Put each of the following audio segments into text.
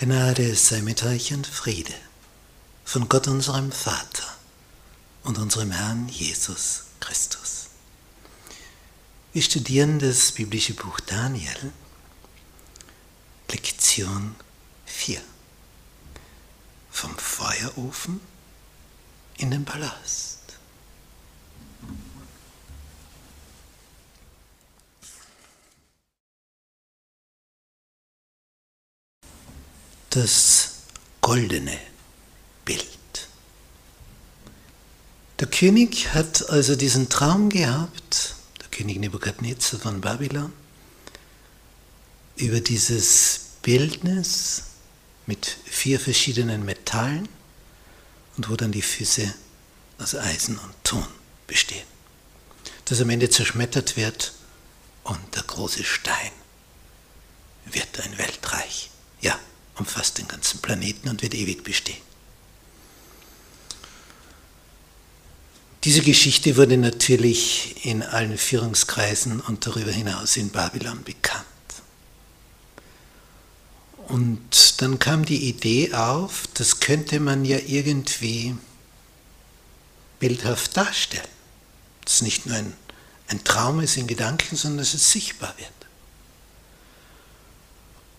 Gnade sei mit euch und Friede von Gott unserem Vater und unserem Herrn Jesus Christus. Wir studieren das biblische Buch Daniel, Lektion 4. Vom Feuerofen in den Palast. Das goldene Bild. Der König hat also diesen Traum gehabt, der König Nebukadnezar von Babylon, über dieses Bildnis mit vier verschiedenen Metallen und wo dann die Füße aus Eisen und Ton bestehen. Das am Ende zerschmettert wird und der große Stein wird ein Weltreich. Ja, umfasst den ganzen Planeten und wird ewig bestehen. Diese Geschichte wurde natürlich in allen Führungskreisen und darüber hinaus in Babylon bekannt. Und dann kam die Idee auf, das könnte man ja irgendwie bildhaft darstellen. Dass es nicht nur ein, ein Traum ist in Gedanken, sondern dass es sichtbar wird.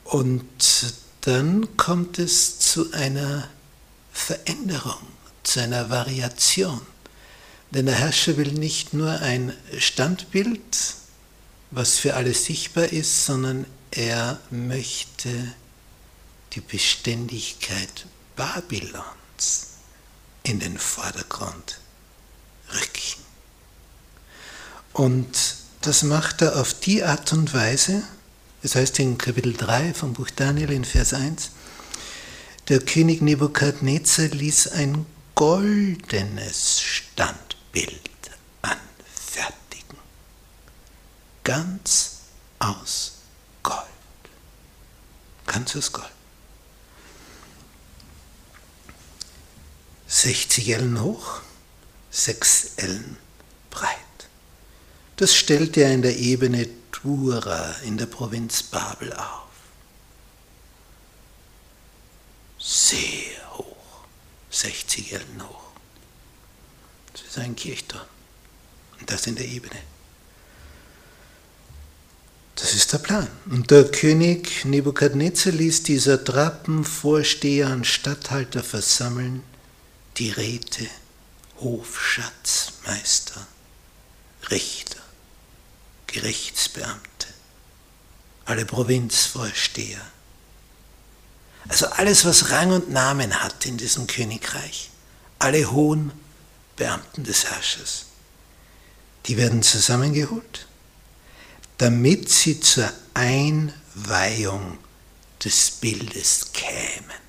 Und dann kommt es zu einer Veränderung, zu einer Variation. Denn der Herrscher will nicht nur ein Standbild, was für alle sichtbar ist, sondern er möchte die Beständigkeit Babylons in den Vordergrund rücken. Und das macht er auf die Art und Weise, es heißt in Kapitel 3 vom Buch Daniel in Vers 1, der König Nebukadnezar ließ ein goldenes Standbild anfertigen, ganz aus Gold. Ganz aus Gold. 60 Ellen hoch, 6 Ellen breit. Das stellt er in der Ebene Tura in der Provinz Babel auf. Sehr hoch, 60 Ellen hoch. Das ist ein Kirchturm. Und das in der Ebene. Das ist der Plan. Und der König Nebukadnezar ließ die Satrapen, Vorsteher und Statthalter versammeln, die Räte, Hofschatzmeister, Richter Gerichtsbeamte, alle Provinzvorsteher. Also alles, was Rang und Namen hat in diesem Königreich, alle hohen Beamten des Herrschers, die werden zusammengeholt, damit sie zur Einweihung des Bildes kämen,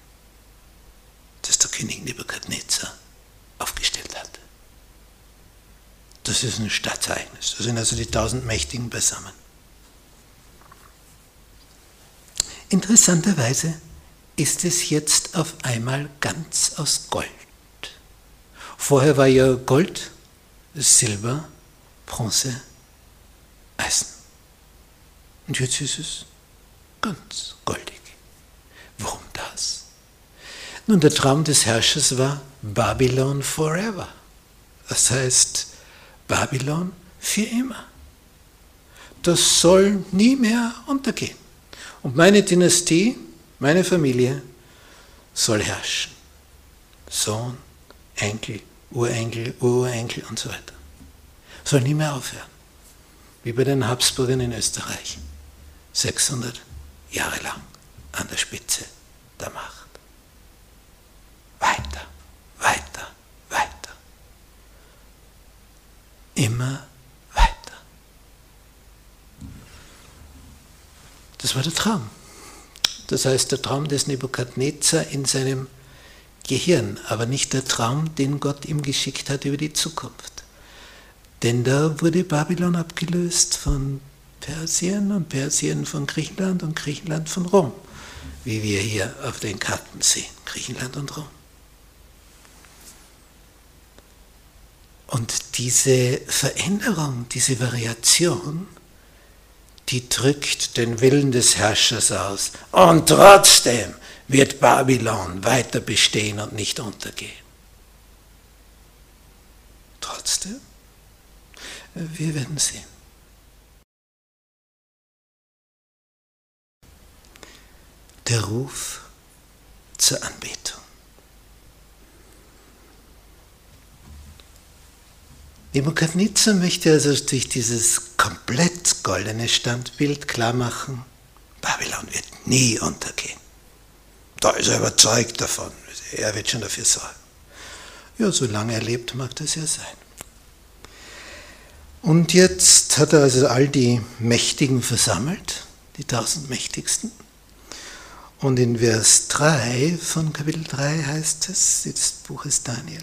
das der König Nebukadnezar aufgestellt hat. Das ist ein Stadtereignis. Da sind also die tausend Mächtigen beisammen. Interessanterweise ist es jetzt auf einmal ganz aus Gold. Vorher war ja Gold, Silber, Bronze, Eisen. Und jetzt ist es ganz goldig. Warum das? Nun, der Traum des Herrschers war Babylon forever. Das heißt, Babylon für immer. Das soll nie mehr untergehen. Und meine Dynastie, meine Familie soll herrschen. Sohn, Enkel, Urenkel, Urenkel und so weiter. Soll nie mehr aufhören. Wie bei den Habsburgern in Österreich. 600 Jahre lang an der Spitze der Macht. Weiter, immer weiter. Das war der Traum. Das heißt, der Traum des Nebukadnezar in seinem Gehirn, aber nicht der Traum, den Gott ihm geschickt hat über die Zukunft. Denn da wurde Babylon abgelöst von Persien und Persien von Griechenland und Griechenland von Rom, wie wir hier auf den Karten sehen. Griechenland und Rom. Und diese Veränderung, diese Variation, die drückt den Willen des Herrschers aus. Und trotzdem wird Babylon weiter bestehen und nicht untergehen. Trotzdem, wir werden sehen. Der Ruf zur Anbetung. Nebukadnezar möchte also durch dieses komplett goldene Standbild klar machen, Babylon wird nie untergehen. Da ist er überzeugt davon. Er wird schon dafür sorgen. Ja, solange er lebt, mag das ja sein. Und jetzt hat er also all die Mächtigen versammelt, die tausend Mächtigsten. Und in Vers 3 von Kapitel 3 heißt es, des Buches Daniel,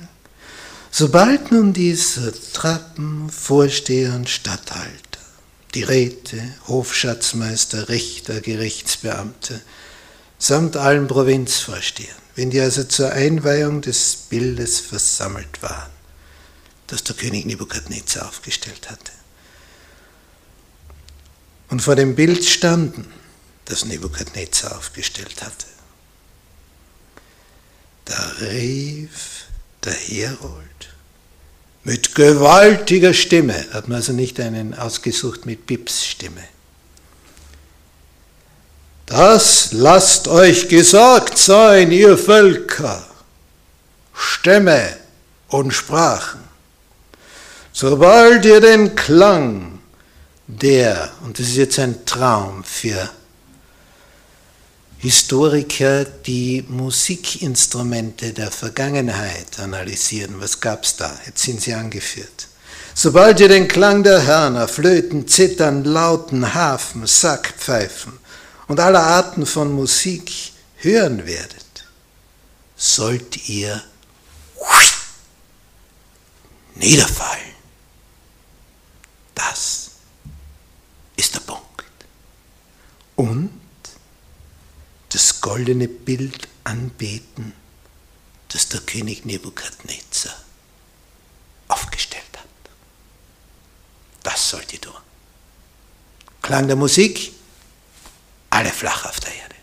sobald nun diese Trappen, Vorsteher und Statthalter, die Räte, Hofschatzmeister, Richter, Gerichtsbeamte, samt allen Provinzvorstehern, wenn die also zur Einweihung des Bildes versammelt waren, das der König Nebukadnezar aufgestellt hatte, und vor dem Bild standen, das Nebukadnezar aufgestellt hatte. Da rief der Herold mit gewaltiger Stimme, hat man also nicht einen ausgesucht mit Pips Stimme. Das lasst euch gesagt sein, ihr Völker, Stämme und Sprachen, sobald ihr den Klang der, und das ist jetzt ein Traum für Historiker, die Musikinstrumente der Vergangenheit analysieren. Was gab es da? Jetzt sind sie angeführt. Sobald ihr den Klang der Hörner, Flöten, Zittern, Lauten, Hafen, Sackpfeifen und aller Arten von Musik hören werdet, sollt ihr niederfallen. Das ist der Punkt. Und das goldene Bild anbeten, das der König Nebukadnezar aufgestellt hat. Das sollt ihr tun. Klang der Musik, alle flach auf der Erde.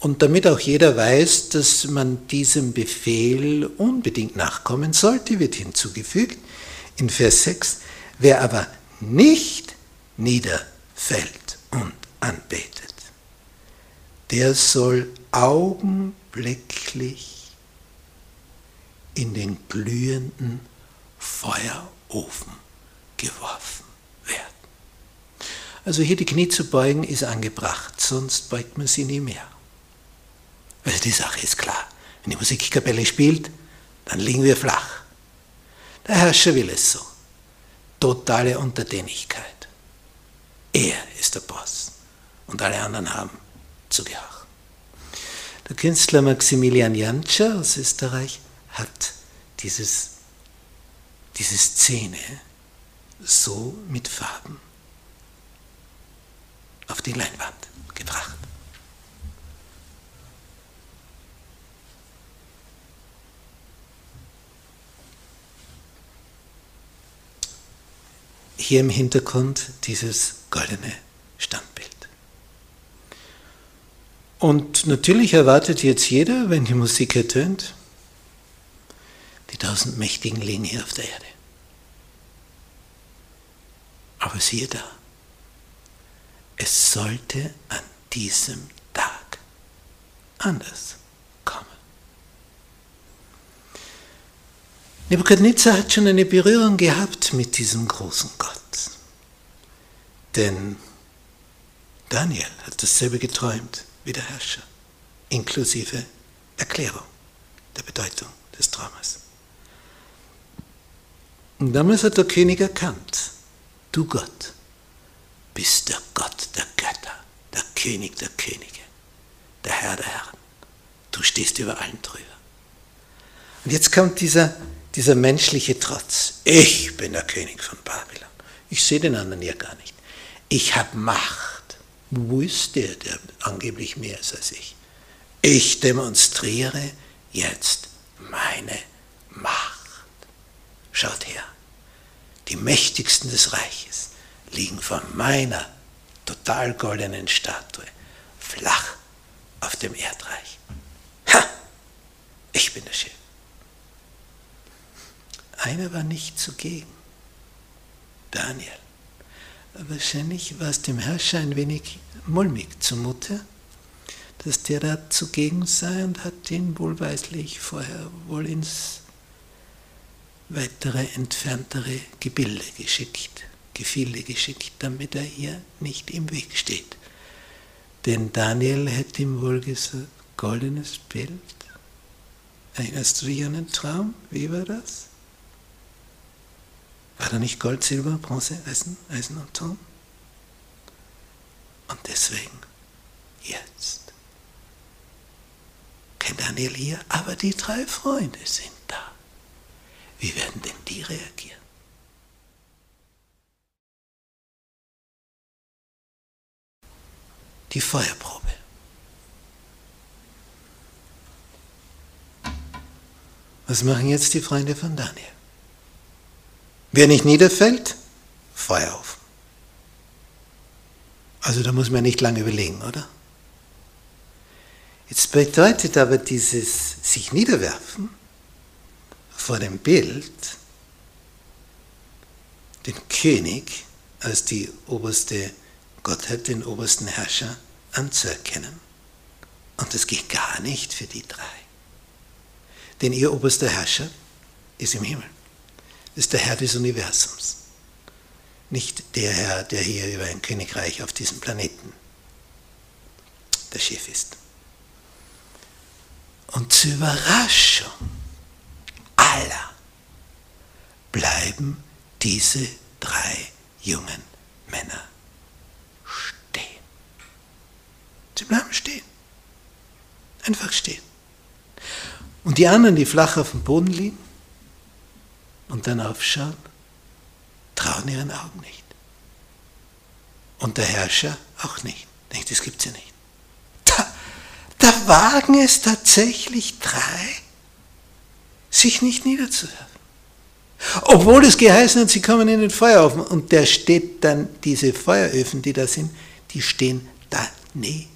Und damit auch jeder weiß, dass man diesem Befehl unbedingt nachkommen sollte, wird hinzugefügt in Vers 6, wer aber nicht niederfällt und anbetet, der soll augenblicklich in den glühenden Feuerofen geworfen werden. Also hier die Knie zu beugen ist angebracht, sonst beugt man sie nie mehr. Also die Sache ist klar. Wenn die Musikkapelle spielt, dann liegen wir flach. Der Herrscher will es so. Totale Untertänigkeit. Er ist der Boss und alle anderen haben zu gehorchen. Der Künstler Maximilian Jantscher aus Österreich hat dieses, diese Szene so mit Farben auf die Leinwand gebracht. Hier im Hintergrund dieses goldene Standbild. Und natürlich erwartet jetzt jeder, wenn die Musik ertönt, die tausend Mächtigen liegen hier auf der Erde. Aber siehe da, es sollte an diesem Tag anders kommen. Nebukadnezar hat schon eine Berührung gehabt mit diesem großen Gott. Denn Daniel hat dasselbe geträumt wie der Herrscher, inklusive Erklärung der Bedeutung des Traumes. Und damals hat der König erkannt, du Gott bist der Gott der Götter, der König der Könige, der Herr der Herren. Du stehst über allen drüber. Und jetzt kommt dieser, dieser menschliche Trotz. Ich bin der König von Babylon. Ich sehe den anderen ja gar nicht ich habe Macht. Wo ist der, der angeblich mehr ist als ich? Ich demonstriere jetzt meine Macht. Schaut her, die Mächtigsten des Reiches liegen vor meiner total goldenen Statue, flach auf dem Erdreich. Ha! Ich bin der Chef. Einer war nicht zugegen. Daniel. Wahrscheinlich war es dem Herrscher ein wenig mulmig zumute, dass der da zugegen sei und hat ihn wohlweislich vorher wohl ins weitere, entferntere Gebilde geschickt, Gefilde geschickt, damit er hier nicht im Weg steht. Denn Daniel hätte ihm wohl gesagt, goldenes Bild, erinnerst du dich an einen Traum? Wie war das? War da nicht Gold, Silber, Bronze, Eisen, Eisen und Ton? Und deswegen jetzt. Kein Daniel hier, aber die drei Freunde sind da. Wie werden denn die reagieren? Die Feuerprobe. Was machen jetzt die Freunde von Daniel? Wer nicht niederfällt, Feuer auf. Also da muss man nicht lange überlegen, oder? Jetzt bedeutet aber dieses sich niederwerfen vor dem Bild den König als die oberste Gottheit, den obersten Herrscher anzuerkennen. Und das geht gar nicht für die drei. Denn ihr oberster Herrscher ist im Himmel ist der Herr des Universums. Nicht der Herr, der hier über ein Königreich auf diesem Planeten der Chef ist. Und zur Überraschung aller bleiben diese drei jungen Männer stehen. Sie bleiben stehen. Einfach stehen. Und die anderen, die flach auf dem Boden liegen, und dann aufschauen, trauen ihren Augen nicht. Und der Herrscher auch nicht. Denkt, das gibt es ja nicht. Da, da wagen es tatsächlich drei, sich nicht niederzuwerfen. Obwohl es geheißen hat, sie kommen in den Feuerofen und der steht dann, diese Feueröfen, die da sind, die stehen daneben.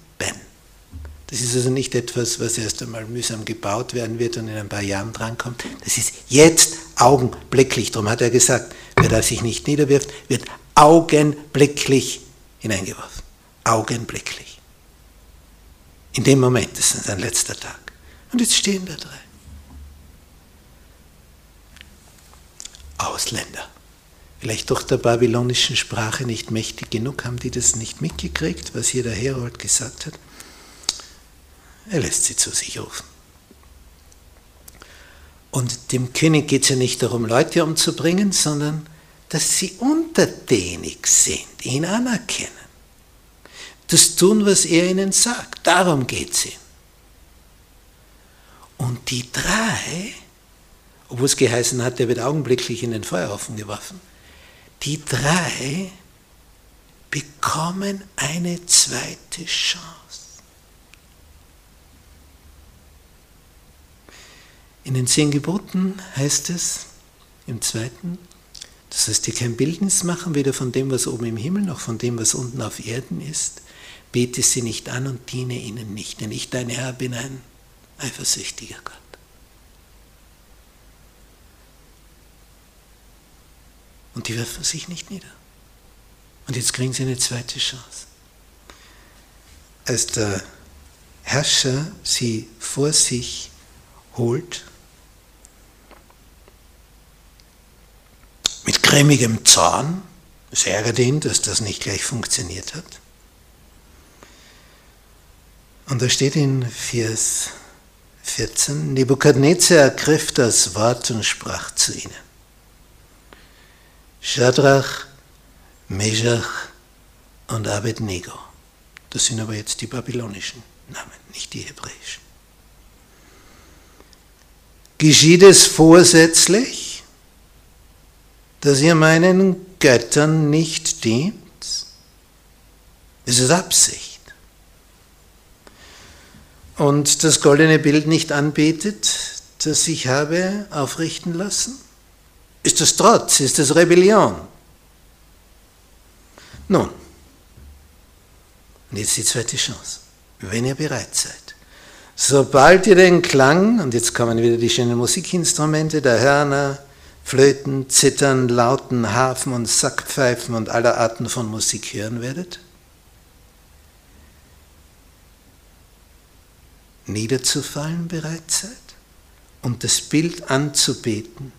Das ist also nicht etwas, was erst einmal mühsam gebaut werden wird und in ein paar Jahren drankommt. Das ist jetzt augenblicklich. Darum hat er gesagt, wer da sich nicht niederwirft, wird augenblicklich hineingeworfen. Augenblicklich. In dem Moment, das ist sein letzter Tag. Und jetzt stehen da drei. Ausländer. Vielleicht durch der babylonischen Sprache nicht mächtig genug, haben die das nicht mitgekriegt, was hier der Herold gesagt hat. Er lässt sie zu sich rufen. Und dem König geht es ja nicht darum, Leute umzubringen, sondern dass sie untertänig sind, ihn anerkennen. Das tun, was er ihnen sagt. Darum geht es ihm. Und die drei, obwohl es geheißen hat, er wird augenblicklich in den Feuerofen geworfen, die drei bekommen eine zweite Chance. In den zehn Geboten heißt es im zweiten, das heißt, dir kein Bildnis machen, weder von dem, was oben im Himmel, noch von dem, was unten auf Erden ist. Bete sie nicht an und diene ihnen nicht, denn ich, dein Herr, bin ein eifersüchtiger Gott. Und die werfen sich nicht nieder. Und jetzt kriegen sie eine zweite Chance. Als der Herrscher sie vor sich holt, cremigem Zorn. Es ärgert ihn, dass das nicht gleich funktioniert hat. Und da steht in Vers 14, Nebukadnezar ergriff das Wort und sprach zu ihnen. Shadrach, Meshach und Abednego. Das sind aber jetzt die babylonischen Namen, nicht die hebräischen. Geschieht es vorsätzlich? Dass ihr meinen Göttern nicht dient? Ist es Absicht? Und das goldene Bild nicht anbetet, das ich habe aufrichten lassen? Ist das Trotz? Ist das Rebellion? Nun, Und jetzt die zweite Chance. Wenn ihr bereit seid. Sobald ihr den Klang, und jetzt kommen wieder die schönen Musikinstrumente, der Hörner, Flöten, Zittern, Lauten, Harfen und Sackpfeifen und aller Arten von Musik hören werdet, niederzufallen bereit seid? Und das Bild anzubeten,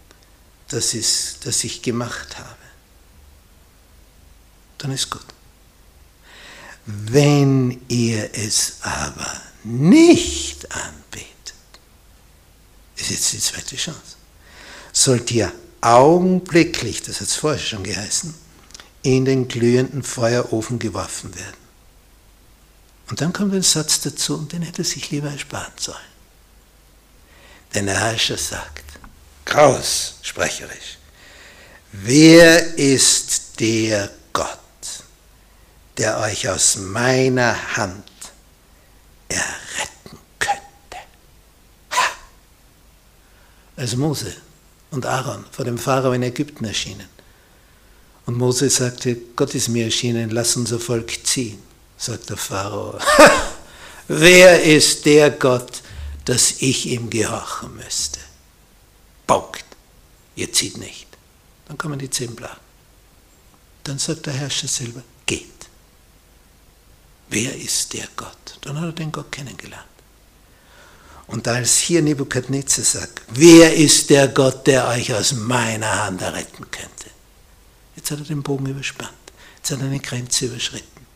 das, ist, das ich gemacht habe, dann ist gut. Wenn ihr es aber nicht anbetet, ist jetzt die zweite Chance, sollt ihr augenblicklich, das hat es vorher schon geheißen, in den glühenden Feuerofen geworfen werden. Und dann kommt ein Satz dazu, und den hätte er sich lieber ersparen sollen. Denn der Herrscher sagt, kraus, sprecherisch, wer ist der Gott, der euch aus meiner Hand erretten könnte? Ha! Als Mose und Aaron vor dem Pharao in Ägypten erschienen. Und Mose sagte, Gott ist mir erschienen, lass unser Volk ziehen sagt der Pharao. Wer ist der Gott, dass ich ihm gehorchen müsste? Punkt. Ihr zieht nicht. Dann kommen die zehn Plagen. Dann sagt der Herrscher selber, geht. Wer ist der Gott? Dann hat er den Gott kennengelernt. Und als hier Nebukadnezar sagt, wer ist der Gott, der euch aus meiner Hand erretten könnte? Jetzt hat er den Bogen überspannt. Jetzt hat er eine Grenze überschritten.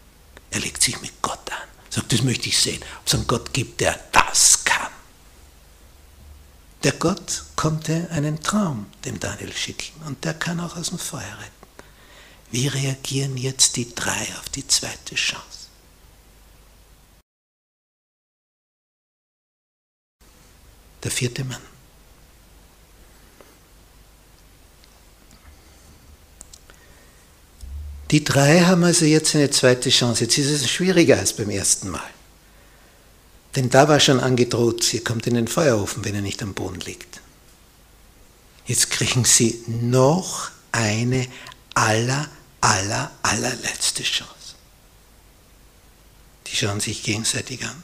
Er legt sich mit Gott an. Sagt, das möchte ich sehen. Ob es einen Gott gibt, der das kann. Der Gott konnte einen Traum dem Daniel schicken und der kann auch aus dem Feuer retten. Wie reagieren jetzt die drei auf die zweite Chance? Der vierte Mann. Die drei haben also jetzt eine zweite Chance. Jetzt ist es schwieriger als beim ersten Mal. Denn da war schon angedroht, ihr kommt in den Feuerofen, wenn er nicht am Boden liegt. Jetzt kriegen sie noch eine aller, aller, allerletzte Chance. Die schauen sich gegenseitig an.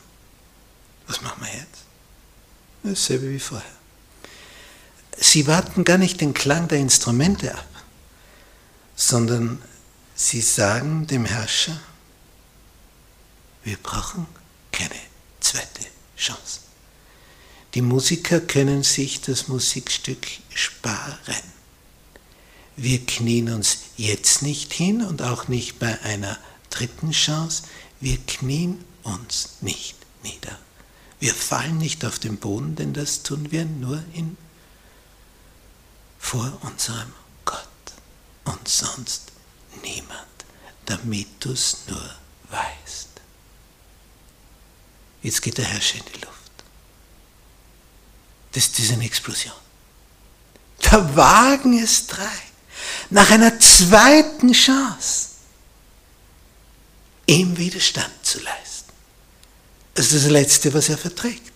Was machen wir jetzt? Dasselbe wie vorher. Sie warten gar nicht den Klang der Instrumente ab, sondern Sie sagen dem Herrscher, wir brauchen keine zweite Chance. Die Musiker können sich das Musikstück sparen. Wir knien uns jetzt nicht hin und auch nicht bei einer dritten Chance. Wir knien uns nicht nieder. Wir fallen nicht auf den Boden, denn das tun wir nur in, vor unserem Gott und sonst niemand, damit du es nur weißt. Jetzt geht der Herrscher in die Luft. Das, das ist eine Explosion. Da wagen es drei, nach einer zweiten Chance, ihm Widerstand zu leisten. Das ist das Letzte, was er verträgt.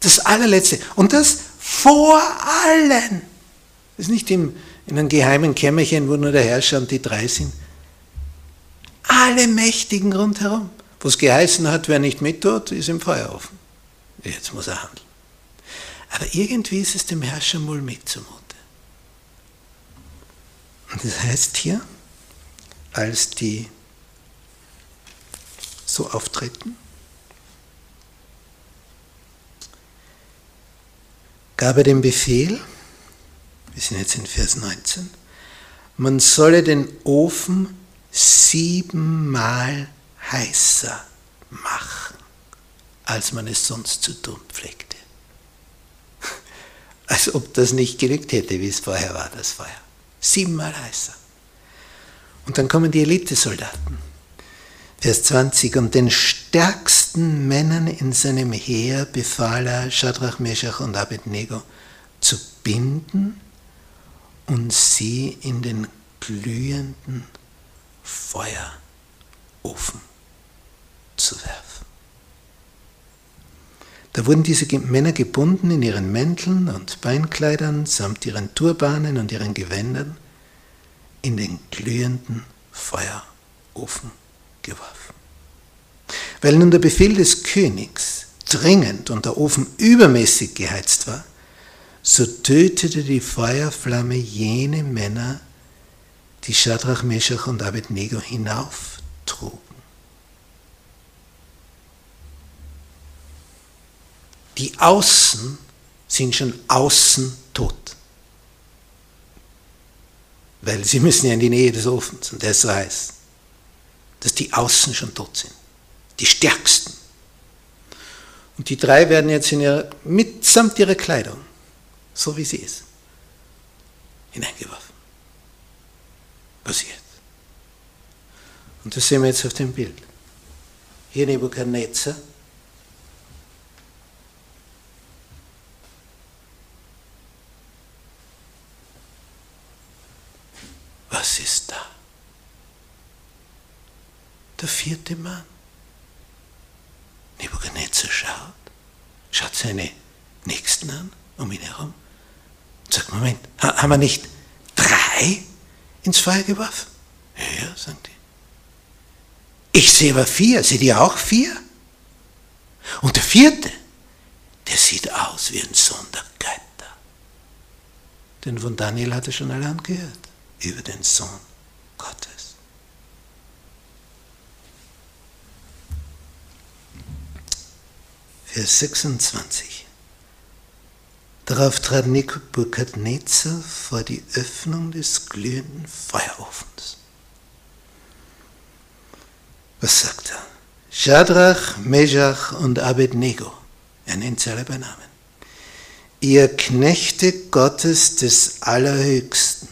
Das allerletzte. Und das vor allen. Das ist nicht im, in einem geheimen Kämmerchen, wo nur der Herrscher und die drei sind. Alle Mächtigen rundherum. Wo es geheißen hat, wer nicht mittut, ist im Feuerofen. Jetzt muss er handeln. Aber irgendwie ist es dem Herrscher mulmig zumute. Und das heißt hier, als die so auftreten, gab er den Befehl, wir sind jetzt in Vers 19, man solle den Ofen siebenmal heißer machen, als man es sonst zu tun pflegte. Als ob das nicht genügt hätte, wie es vorher war, das Feuer. Siebenmal heißer. Und dann kommen die Elitesoldaten. Vers 20. Und den stärksten Männern in seinem Heer befahl er, Shadrach, Meshach und Abednego zu binden und sie in den glühenden Feuerofen zu werfen. Da wurden diese Männer gebunden in ihren Mänteln und Beinkleidern samt ihren Turbanen und ihren Gewändern in den glühenden Feuerofen geworfen. Weil nun der Befehl des Königs dringend und der Ofen übermäßig geheizt war, so tötete die Feuerflamme jene Männer, die Shadrach, Meshach und Abednego hinauftrugen. Die Außen sind schon außen tot. Weil sie müssen ja in die Nähe des Ofens und der ist so heiß, dass die Außen schon tot sind. Die stärksten. Und die drei werden jetzt in ihrer, mitsamt ihrer Kleidung, so wie sie ist, hineingeworfen. Passiert. Und das sehen wir jetzt auf dem Bild. Hier Nebuchadnezzar. Was ist da? Der vierte Mann. Nebuchadnezzar schaut, schaut seine Nächsten an, um ihn herum, und sagt, Moment, haben wir nicht drei ins Feuer geworfen? Ja, ja, sagen die. Ich sehe aber vier, seht ihr auch vier? Und der vierte, der sieht aus wie ein Sohn der Götter. Denn von Daniel hat er schon alle angehört, über den Sohn Gottes. Vers 26. Darauf trat Nebukadnezar vor die Öffnung des glühenden Feuerofens. Was sagt er? Shadrach, Meshach und Abednego, er nennt sie alle bei Namen, ihr Knechte Gottes des Allerhöchsten,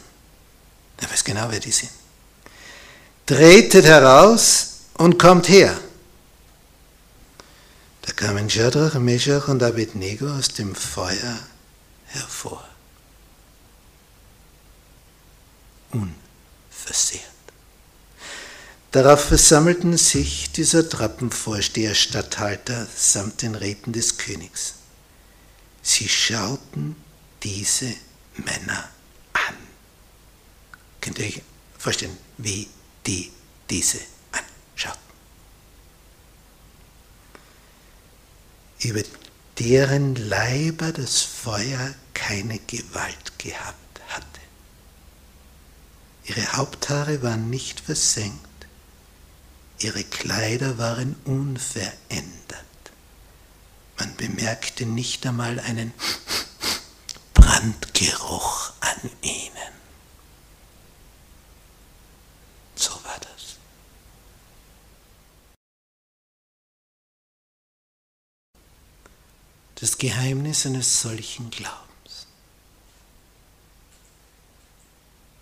er weiß genau, wer die sind, tretet heraus und kommt her. Da kamen Shadrach, Meshach und Abednego aus dem Feuer hervor. Unversehrt. Darauf versammelten sich die Satrappenvorsteher, Statthalter samt den Räten des Königs. Sie schauten diese Männer an. Könnt ihr euch vorstellen, wie die diese über deren Leiber das Feuer keine Gewalt gehabt hatte. Ihre Haupthaare waren nicht versenkt, ihre Kleider waren unverändert. Man bemerkte nicht einmal einen Brandgeruch an ihnen. So war das. Das Geheimnis eines solchen Glaubens.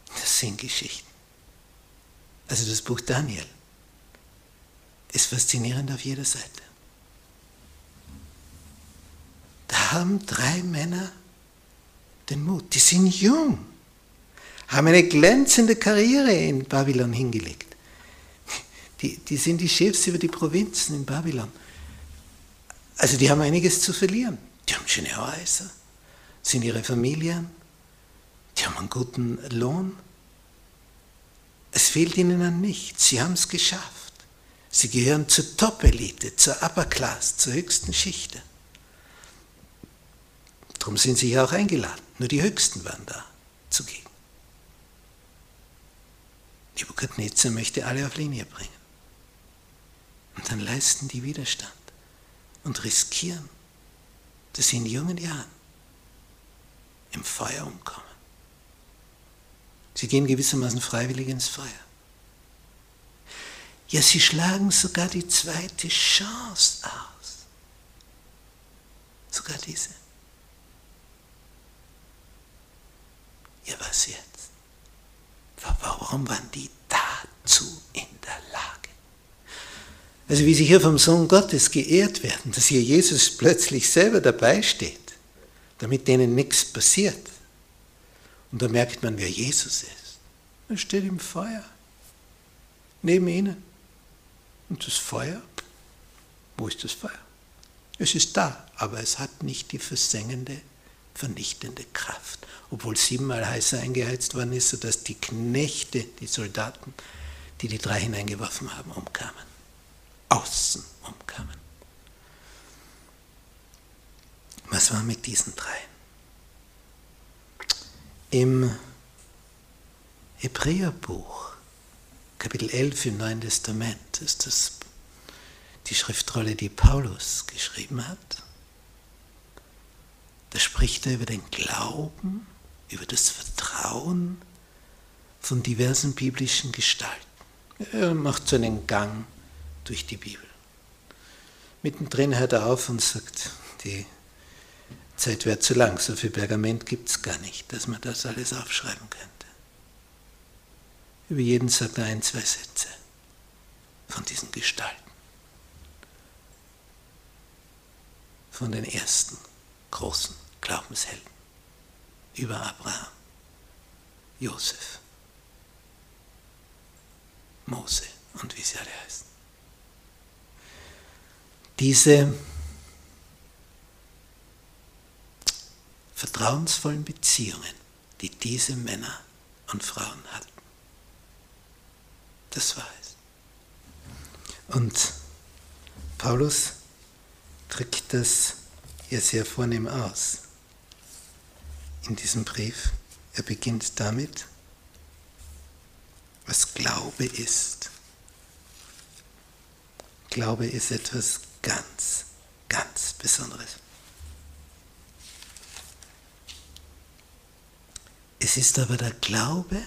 Das sind Geschichten. Also das Buch Daniel ist faszinierend auf jeder Seite. Da haben drei Männer den Mut, die sind jung, haben eine glänzende Karriere in Babylon hingelegt. Die, die sind die Chefs über die Provinzen in Babylon. Also die haben einiges zu verlieren. Die haben schöne Häuser, sind ihre Familien, die haben einen guten Lohn. Es fehlt ihnen an nichts. Sie haben es geschafft. Sie gehören zur Top-Elite, zur Upper Class, zur höchsten Schicht. Darum sind sie hier auch eingeladen. Nur die Höchsten waren da zugegen. Nebukadnezar möchte alle auf Linie bringen. Und dann leisten die Widerstand und riskieren, dass sie in jungen Jahren im Feuer umkommen. Sie gehen gewissermaßen freiwillig ins Feuer. Ja, sie schlagen sogar die zweite Chance aus. Sogar diese. Ja, was jetzt? Warum waren die dazu in der Lage? Also wie sie hier vom Sohn Gottes geehrt werden, dass hier Jesus plötzlich selber dabei steht, damit denen nichts passiert. Und da merkt man, wer Jesus ist. Er steht im Feuer, neben ihnen. Und das Feuer, wo ist das Feuer? Es ist da, aber es hat nicht die versengende, vernichtende Kraft. Obwohl siebenmal heißer eingeheizt worden ist, sodass die Knechte, die Soldaten, die die drei hineingeworfen haben, umkamen außen umkamen. Was war mit diesen drei? Im Hebräerbuch, Kapitel 11 im Neuen Testament, ist das die Schriftrolle, die Paulus geschrieben hat. Da spricht er über den Glauben, über das Vertrauen von diversen biblischen Gestalten. Er macht so einen Gang durch die Bibel. Mittendrin hört er auf und sagt, die Zeit wäre zu lang, so viel Pergament gibt es gar nicht, dass man das alles aufschreiben könnte. Über jeden sagt er ein, zwei Sätze von diesen Gestalten. Von den ersten großen Glaubenshelden. Über Abraham, Josef, Mose und wie sie alle heißen. Diese vertrauensvollen Beziehungen, die diese Männer und Frauen hatten. Das war es. Und Paulus drückt das ja sehr vornehm aus in diesem Brief. Er beginnt damit, was Glaube ist. Glaube ist etwas ganz, ganz Besonderes. Es ist aber der Glaube,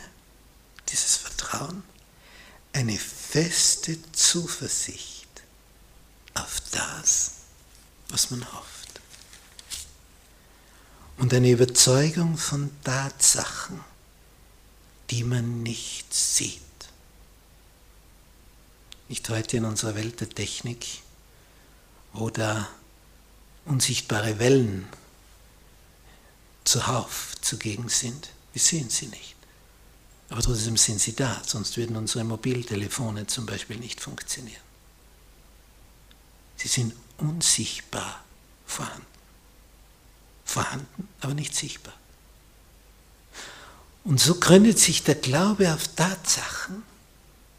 dieses Vertrauen, eine feste Zuversicht auf das, was man hofft. Und eine Überzeugung von Tatsachen, die man nicht sieht. Nicht heute in unserer Welt der Technik, da unsichtbare Wellen zuhauf zugegen sind. Wir sehen sie nicht. Aber trotzdem sind sie da, sonst würden unsere Mobiltelefone zum Beispiel nicht funktionieren. Sie sind unsichtbar vorhanden. Vorhanden, aber nicht sichtbar. Und so gründet sich der Glaube auf Tatsachen,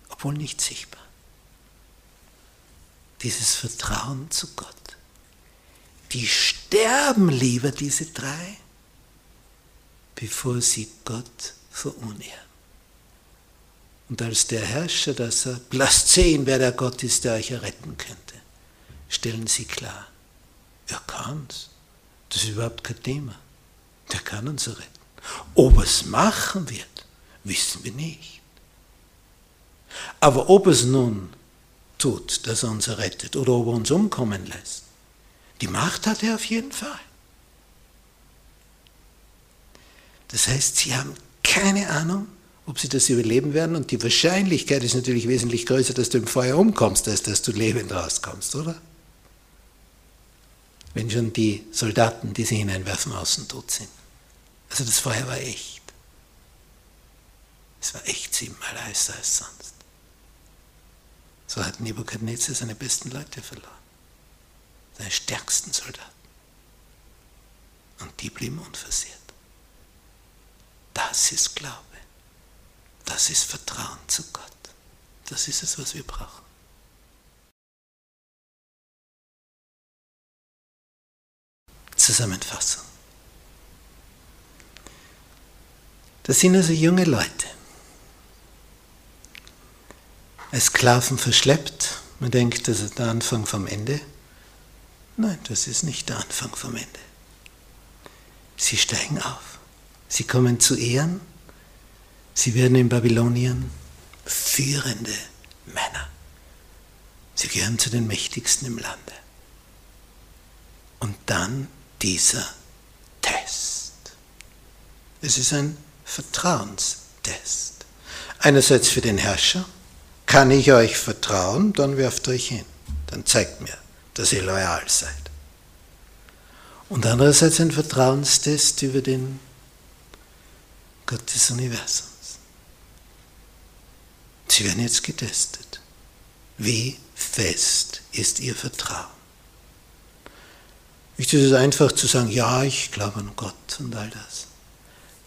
obwohl nicht sichtbar. Dieses Vertrauen zu Gott. Die sterben lieber, diese drei, bevor sie Gott verunehren. Und als der Herrscher da sagt, lasst sehen, wer der Gott ist, der euch erretten könnte, stellen sie klar, er kann's. Das ist überhaupt kein Thema. Der kann uns erretten. Ob er es machen wird, wissen wir nicht. Aber ob es nun tut, dass er uns errettet oder ob er uns umkommen lässt, die Macht hat er auf jeden Fall. Das heißt, sie haben keine Ahnung, ob sie das überleben werden und die Wahrscheinlichkeit ist natürlich wesentlich größer, dass du im Feuer umkommst, als dass du lebend rauskommst, oder? Wenn schon die Soldaten, die sie hineinwerfen, außen tot sind. Also das Feuer war echt. Es war echt siebenmal heißer als sonst. So hat Nebukadnezar seine besten Leute verloren. Seine stärksten Soldaten. Und die blieben unversehrt. Das ist Glaube. Das ist Vertrauen zu Gott. Das ist es, was wir brauchen. Zusammenfassung. Das sind also junge Leute. Als Sklaven verschleppt. Man denkt, das ist der Anfang vom Ende. Nein, das ist nicht der Anfang vom Ende. Sie steigen auf. Sie kommen zu Ehren. Sie werden in Babylonien führende Männer. Sie gehören zu den mächtigsten im Lande. Und dann dieser Test. Es ist ein Vertrauenstest. Einerseits für den Herrscher. Kann ich euch vertrauen? Dann werft euch hin. Dann zeigt mir, dass ihr loyal seid. Und andererseits ein Vertrauenstest über den Gott des Universums. Sie werden jetzt getestet. Wie fest ist Ihr Vertrauen? Nicht ist es einfach zu sagen, ja, ich glaube an Gott und all das.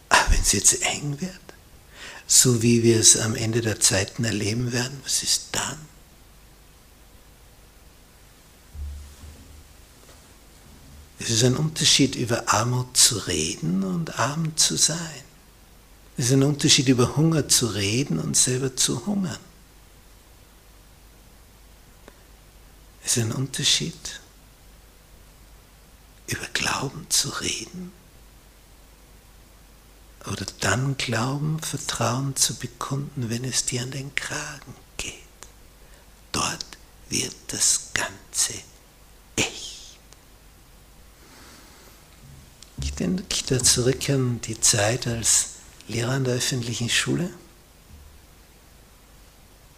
Aber wenn es jetzt eng wird, so wie wir es am Ende der Zeiten erleben werden, was ist dann? Es ist ein Unterschied, über Armut zu reden und arm zu sein. Es ist ein Unterschied, über Hunger zu reden und selber zu hungern. Es ist ein Unterschied, über Glauben zu reden oder dann Glauben, Vertrauen zu bekunden, wenn es dir an den Kragen geht. Dort wird das Ganze echt. Ich denke da zurück an die Zeit als Lehrer an der öffentlichen Schule.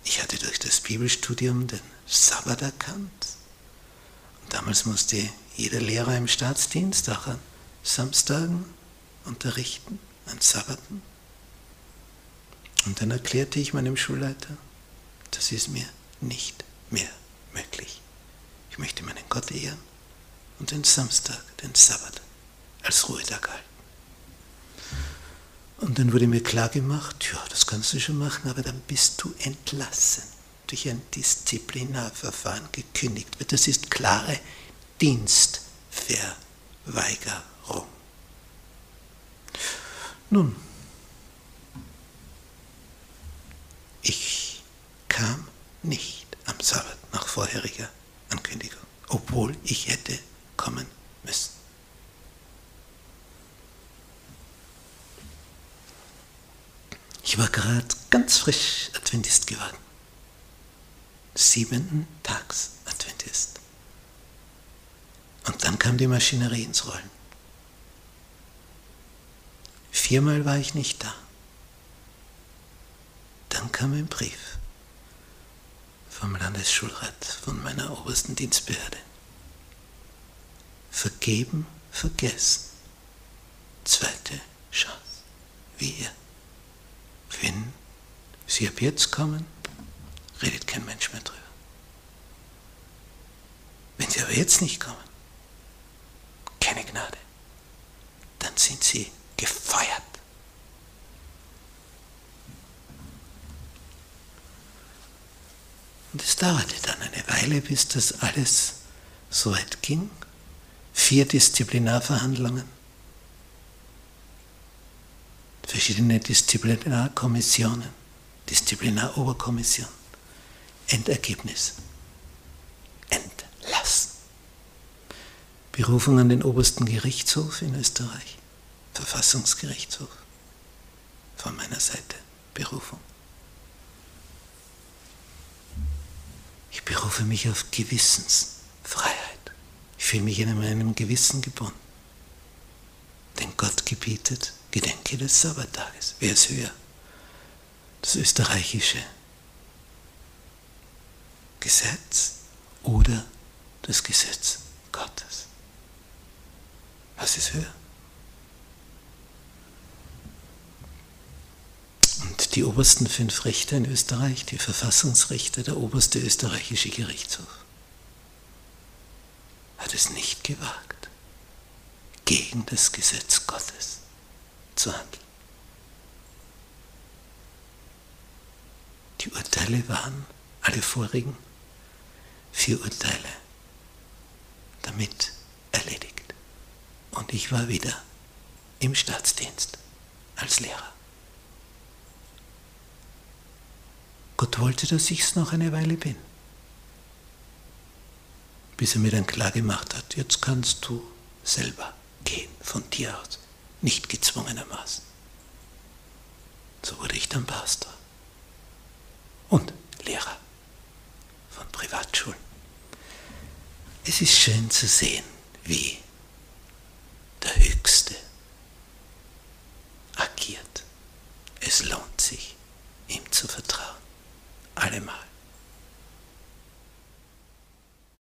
Ich hatte durch das Bibelstudium den Sabbat erkannt. Und damals musste jeder Lehrer im Staatsdienst auch an Samstagen unterrichten, an Sabbaten. Und dann erklärte ich meinem Schulleiter, das ist mir nicht mehr möglich. Ich möchte meinen Gott ehren und den Samstag, den Sabbat, als Ruhetag halten. Und dann wurde mir klar gemacht, ja, das kannst du schon machen, aber dann bist du entlassen, durch ein Disziplinarverfahren gekündigt wird. Das ist klare Dienstverweigerung. Nun, ich kam nicht am Sabbat nach vorheriger Ankündigung, obwohl ich hätte kommen müssen. Ich war gerade ganz frisch Adventist geworden. Siebenten Tags Adventist. Und dann kam die Maschinerie ins Rollen. Viermal war ich nicht da. Dann kam ein Brief vom Landesschulrat, von meiner obersten Dienstbehörde. Vergeben, vergessen. Zweite Chance. Wir. Wenn Sie ab jetzt kommen, redet kein Mensch mehr drüber. Wenn Sie aber jetzt nicht kommen, keine Gnade, dann sind Sie gefeuert. Und es dauerte dann eine Weile, bis das alles so weit ging. Vier Disziplinarverhandlungen, verschiedene Disziplinarkommissionen, Disziplinaroberkommission, Endergebnis, entlassen. Berufung an den obersten Gerichtshof in Österreich, Verfassungsgerichtshof, von meiner Seite Berufung. Ich berufe mich auf Gewissensfreiheit. Ich fühle mich in meinem Gewissen gebunden. Denn Gott gebietet, gedenke des Sabbattages. Wer ist höher? Das österreichische Gesetz oder das Gesetz Gottes. Was ist höher? Und die obersten fünf Richter in Österreich, die Verfassungsrichter, der oberste österreichische Gerichtshof, hat es nicht gewagt, gegen das Gesetz Gottes zu handeln. Die Urteile waren, alle vorigen, vier Urteile, damit erledigt. Und ich war wieder im Staatsdienst als Lehrer. Gott wollte, dass ich es noch eine Weile bin. Bis er mir dann klar gemacht hat, jetzt kannst du selber gehen, von dir aus, nicht gezwungenermaßen. So wurde ich dann Pastor und Lehrer von Privatschulen. Es ist schön zu sehen, wie der Höchste agiert. Es lohnt Allemal.